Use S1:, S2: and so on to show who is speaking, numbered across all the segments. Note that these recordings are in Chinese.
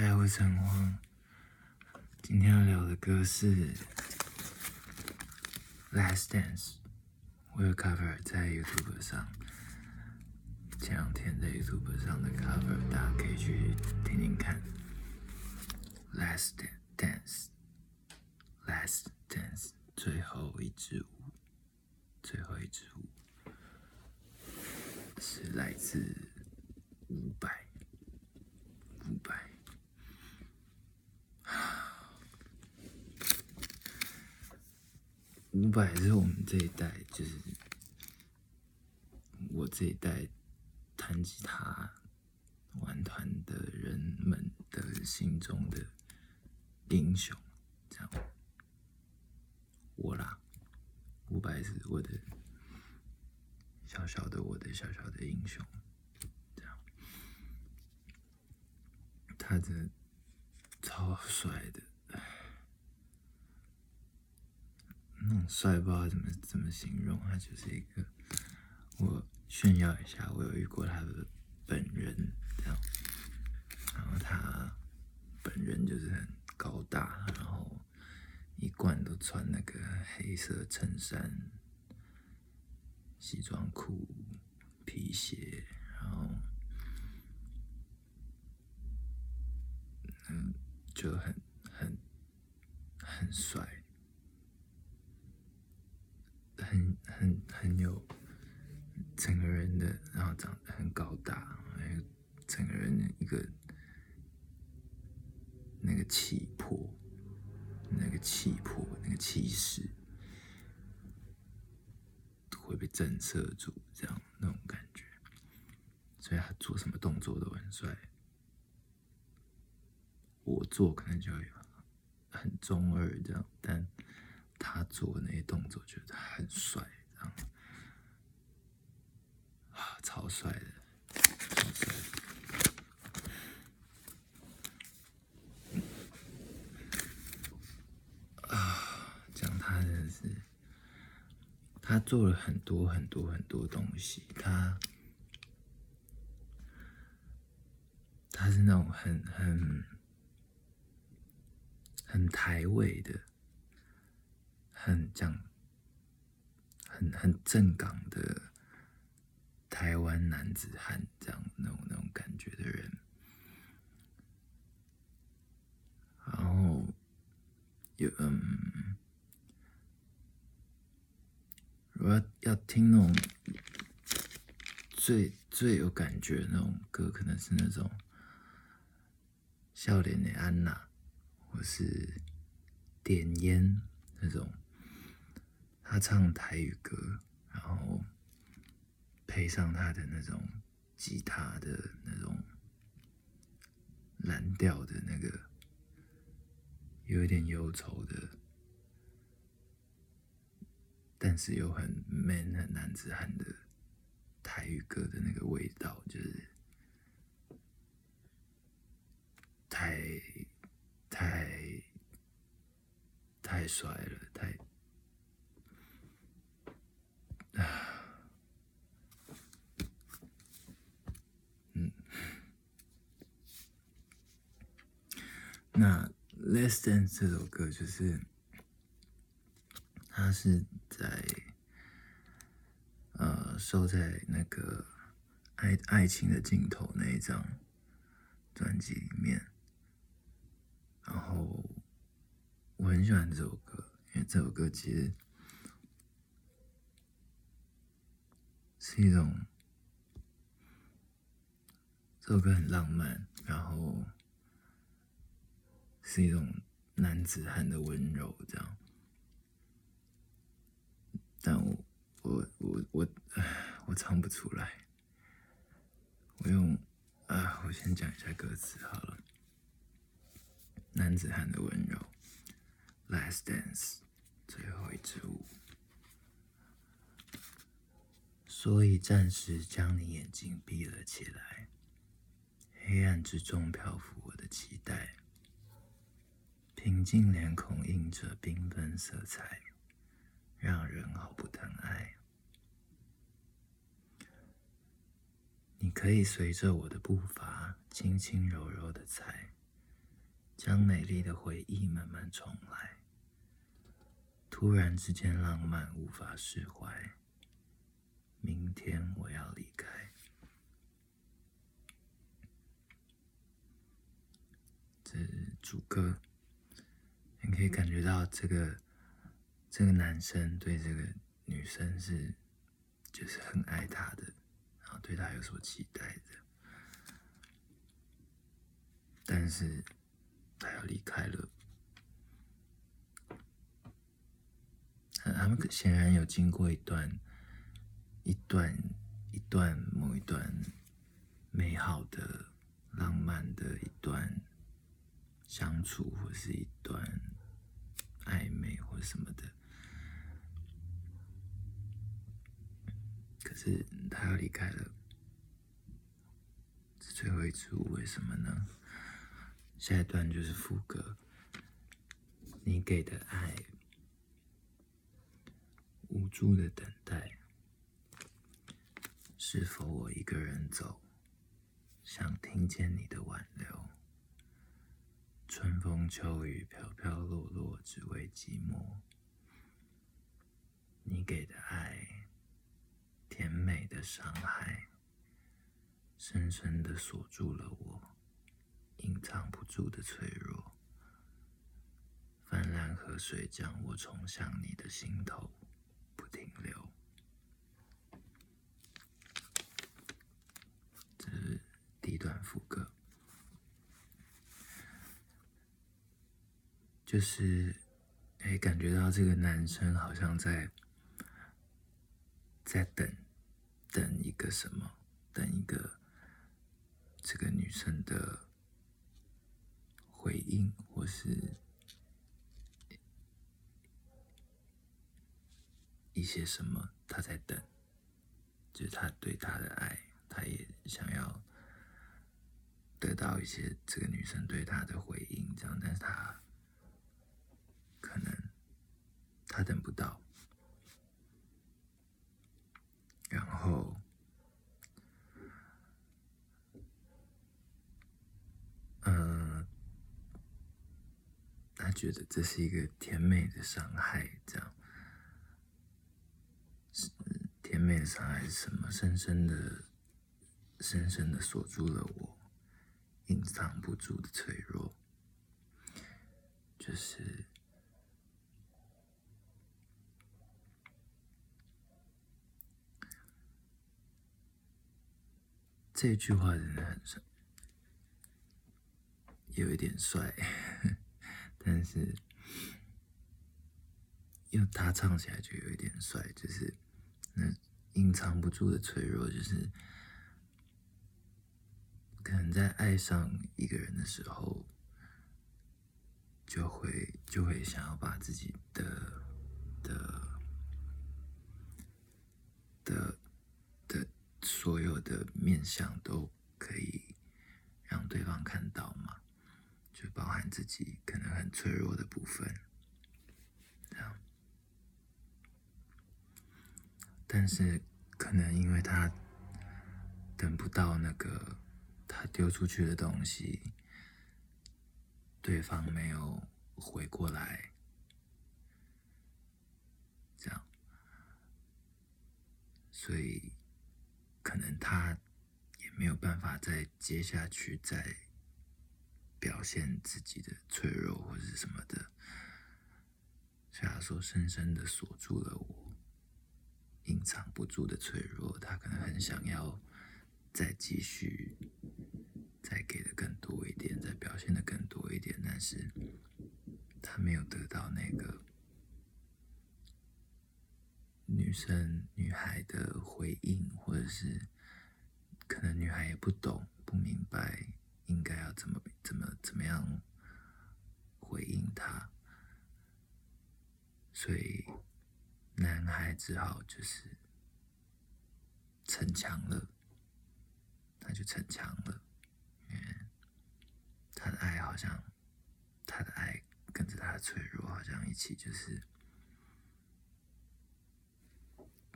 S1: 嗨，我是陈荒。今天要聊的歌是《Last Dance》，我有 cover 在 YouTube 上。前两天在 YouTube 上的 cover，大家可以去听听看。《Last Dance》，《Last Dance》，最后一支舞，最后一支舞是来自伍佰，伍佰。五百是我们这一代，就是我这一代弹吉他、玩团的人们的心中的英雄，这样。我啦，五百是我的小小的我的小小的英雄，这样。他的超帅的。那种帅不知道怎么怎么形容，他就是一个，我炫耀一下，我有遇过他的本人，这样，然后他本人就是很高大，然后一贯都穿那个黑色衬衫、西装裤、皮鞋，然后，嗯，就很很很帅。很很很有整个人的，然后长得很高大，还有整个人的一个那个气魄，那个气魄，那个气势，会被震慑住，这样那种感觉。所以他做什么动作都很帅。做可能就有很中二这样，但。他做那些动作，觉得很帅，这样啊，超帅的，啊，讲他的是，他做了很多很多很多东西，他他是那种很很很台味的。很讲，很很正港的台湾男子汉，这样那种那种感觉的人，然后有嗯，如果要听那种最最有感觉的那种歌，可能是那种笑脸的安娜，或是点烟那种。他唱台语歌，然后配上他的那种吉他的那种蓝调的那个，有一点忧愁的，但是又很 man 很男子汉的台语歌的那个味道，就是太太太帅了，太。嗯，那《Less Than》这首歌就是，它是在呃收在那个《爱爱情的尽头》那一张专辑里面，然后我很喜欢这首歌，因为这首歌其实。是一种，这首歌很浪漫，然后是一种男子汉的温柔，这样。但我我我我我唱不出来，我用啊，我先讲一下歌词好了。男子汉的温柔，Last Dance，最后一支舞。所以暂时将你眼睛闭了起来，黑暗之中漂浮我的期待，平静脸孔映着缤纷色彩，让人好不疼爱。你可以随着我的步伐，轻轻柔柔的踩，将美丽的回忆慢慢重来。突然之间浪漫无法释怀。明天我要离开。这是主歌，你可以感觉到这个这个男生对这个女生是就是很爱她的，然后对她有所期待的，但是他要离开了。他们显然有经过一段。一段一段某一段美好的、浪漫的一段相处，或是一段暧昧，或什么的。可是他要离开了，这最后一出，为什么呢？下一段就是副歌，你给的爱，无助的等待。是否我一个人走，想听见你的挽留？春风秋雨飘飘落落，只为寂寞。你给的爱，甜美的伤害，深深的锁住了我，隐藏不住的脆弱。泛滥河水将我冲向你的心头，不停留。一段副歌，就是哎，感觉到这个男生好像在在等等一个什么，等一个这个女生的回应，或是一些什么，他在等，就是他对他的爱，他也想要。得到一些这个女生对他的回应，这样，但是他可能他等不到，然后，嗯，他觉得这是一个甜美的伤害，这样，是甜美的伤害是什么？深深的、深深的锁住了我。隐藏不住的脆弱，就是这句话真的很帅，有一点帅，但是因为他唱起来就有一点帅，就是那隐藏不住的脆弱，就是。可能在爱上一个人的时候，就会就会想要把自己的的的的所有的面相都可以让对方看到嘛，就包含自己可能很脆弱的部分，这样。但是可能因为他等不到那个。他丢出去的东西，对方没有回过来，这样，所以可能他也没有办法再接下去，再表现自己的脆弱或者什么的，所以他说深深的锁住了我，隐藏不住的脆弱，他可能很想要。再继续，再给的更多一点，再表现的更多一点，但是他没有得到那个女生、女孩的回应，或者是可能女孩也不懂、不明白应该要怎么、怎么、怎么样回应他，所以男孩只好就是逞强了。他就逞强了，因为他的爱好像，他的爱跟着他的脆弱，好像一起就是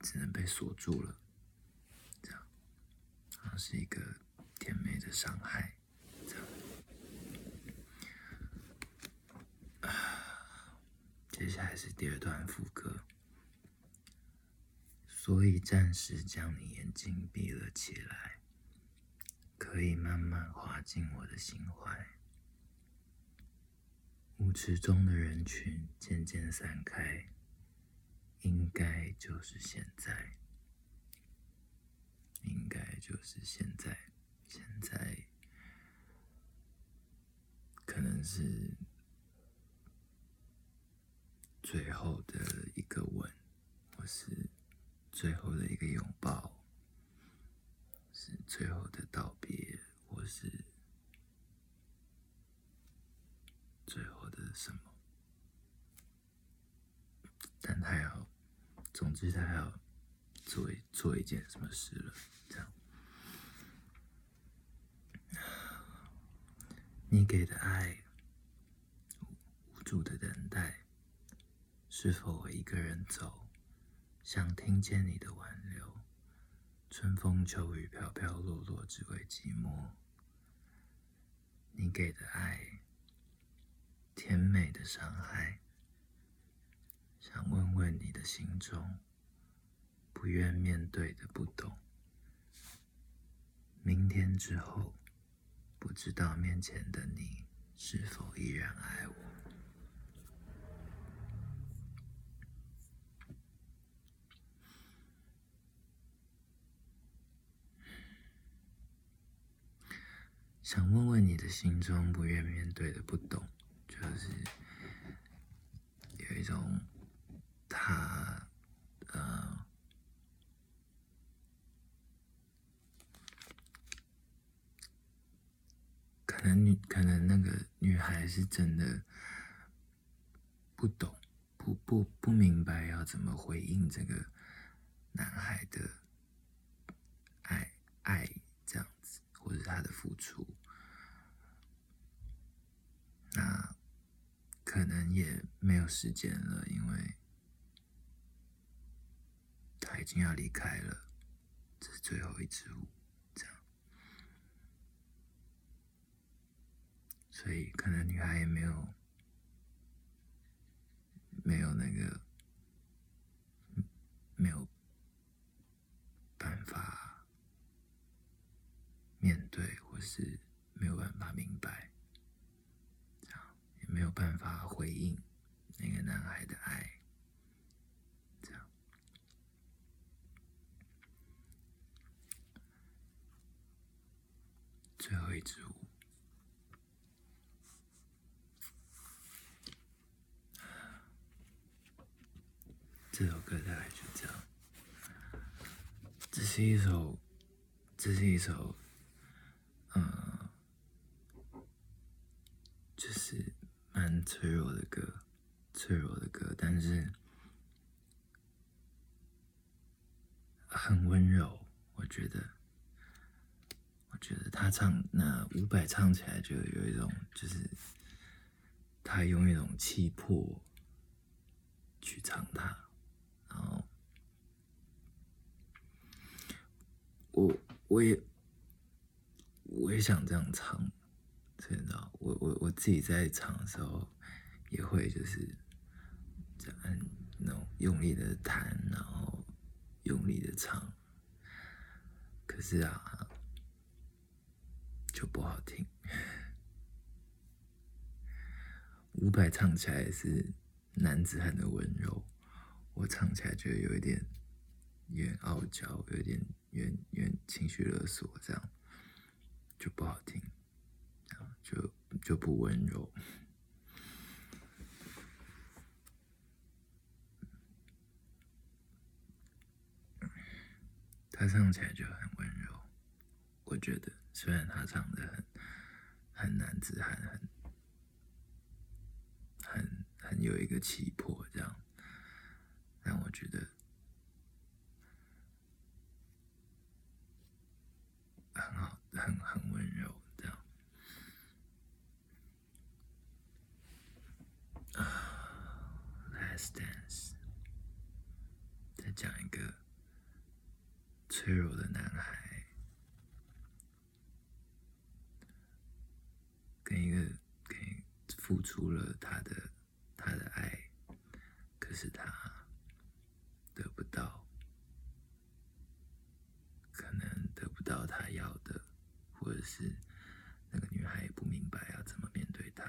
S1: 只能被锁住了这样好像是一个甜美的伤害这样。啊接下来是第二段副歌所以暂时将你眼睛闭了起来可以慢慢滑进我的心怀。舞池中的人群渐渐散开应该就是现在，应该就是现在，现在可能是最后的一个吻，或是。最后的一个拥抱，是最后的道别，或是最后的什么？但他要，总之他要做一做一件什么事了，这样。你给的爱，无助的等待，是否我一个人走？想听见你的挽留，春风秋雨飘飘落落，只为寂寞。你给的爱，甜美的伤害。想问问你的心中，不愿面对的不懂。明天之后，不知道面前的你是否依然爱我。想问问你的心中不愿面对的不懂，就是有一种他呃，可能女可能那个女孩是真的不懂，不不不明白要怎么回应这个男孩的爱爱这样子，或者他的付出。那可能也没有时间了，因为已经要离开了，这是最后一支舞，这样，所以可能女孩也没有没有那个没有办法面对，或是没有办法明白。也没有办法回应那个男孩的爱，这样。最后一支舞，这首歌大概就这样。这是一首，这是一首，嗯，就是。蛮脆弱的歌，脆弱的歌，但是很温柔。我觉得，觉得他唱那伍佰唱起来就有一种，就是他用一种气魄去唱它，然后我我也我也想这样唱。知道，我我我自己在唱的时候，也会就是这样那种用力的弹，然后用力的唱。可是啊，就不好听。伍佰唱起来是男子汉的温柔，我唱起来就有一点，有点傲娇，有点有点有点情绪勒索，这样就不好听。就就不温柔，他唱起来就很温柔。我觉得，虽然他唱的很很男子汉，很很很有一个气魄，这样，但我觉得很好，很很温柔。Dance，再讲一个脆弱的男孩，跟一个给付出了他的他的爱，可是他得不到，可能得不到他要的，或者是那个女孩也不明白要怎么面对他，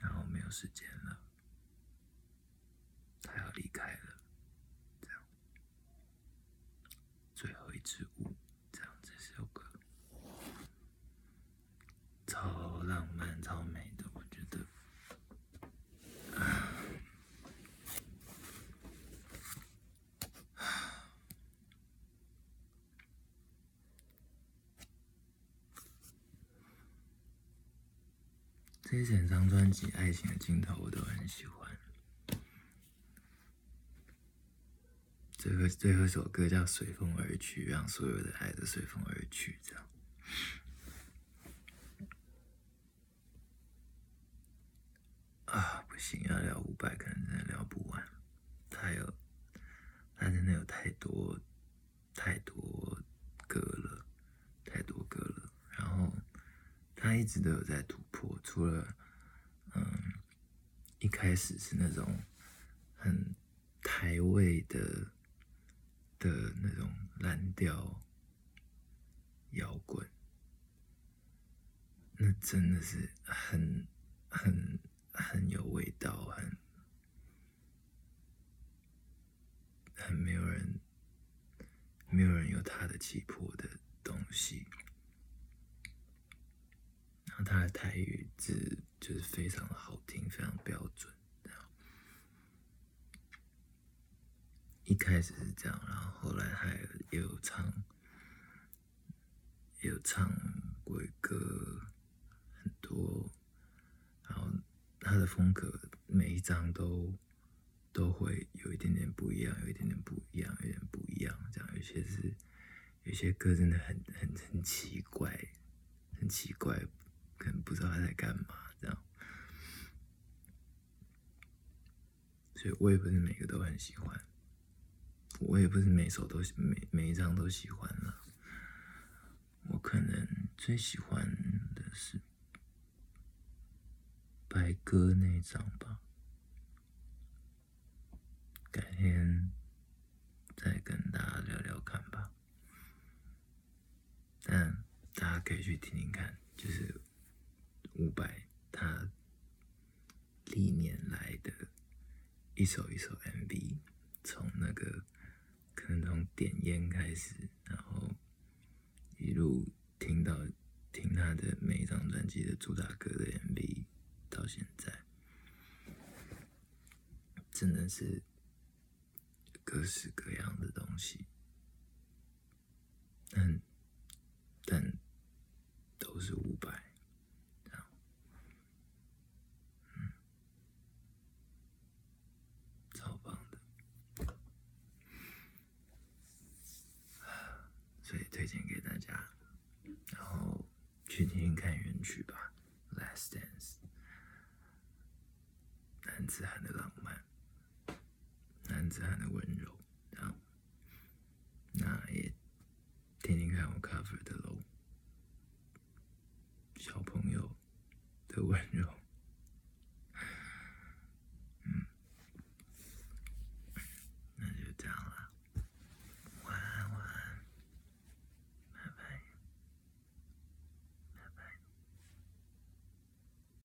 S1: 然后没有时间了，他要离开了，这样，最后一支舞，这样这首歌，超浪漫，超美的，我觉得。这一整张专辑爱情的镜头我都很喜欢。最后最后一首歌叫《随风而去》，让所有的爱都随风而去，这样。啊，不行，要聊五百可能真的聊不完。他有，他真的有太多太多歌了，太多歌了。然后他一直都有在突破，除了嗯，一开始是那种很台味的的那种蓝调摇滚，那真的是很很很有味道，很很没有人没有人有他的气魄的东西。然后他的台语字就是非常好听，非常标准。一开始是这样，然后后来还有也有唱，有唱鬼歌很多，然后他的风格每一张都都会有一点点不一样，有一点点不一样，有点不一样。这样有些是有些歌真的很很很奇怪，很奇怪。不知道他在干嘛，这样，所以我也不是每个都很喜欢，我也不是每首都每每一张都喜欢了。我可能最喜欢的是白鸽那张吧，改天再跟大家聊聊看吧。但大家可以去听听看，就是。伍佰他历年来的一首一首 MV，从那个可能从点烟开始，然后一路听到听他的每一张专辑的主打歌的 MV，到现在，真的是各式各样的东西，但但都是伍佰。所以推荐给大家，然后去听听看原曲吧，《Last Dance》，男子汉的浪漫，男子汉的温柔，这样，那也听听看我 cover 的喽，小朋友的温柔。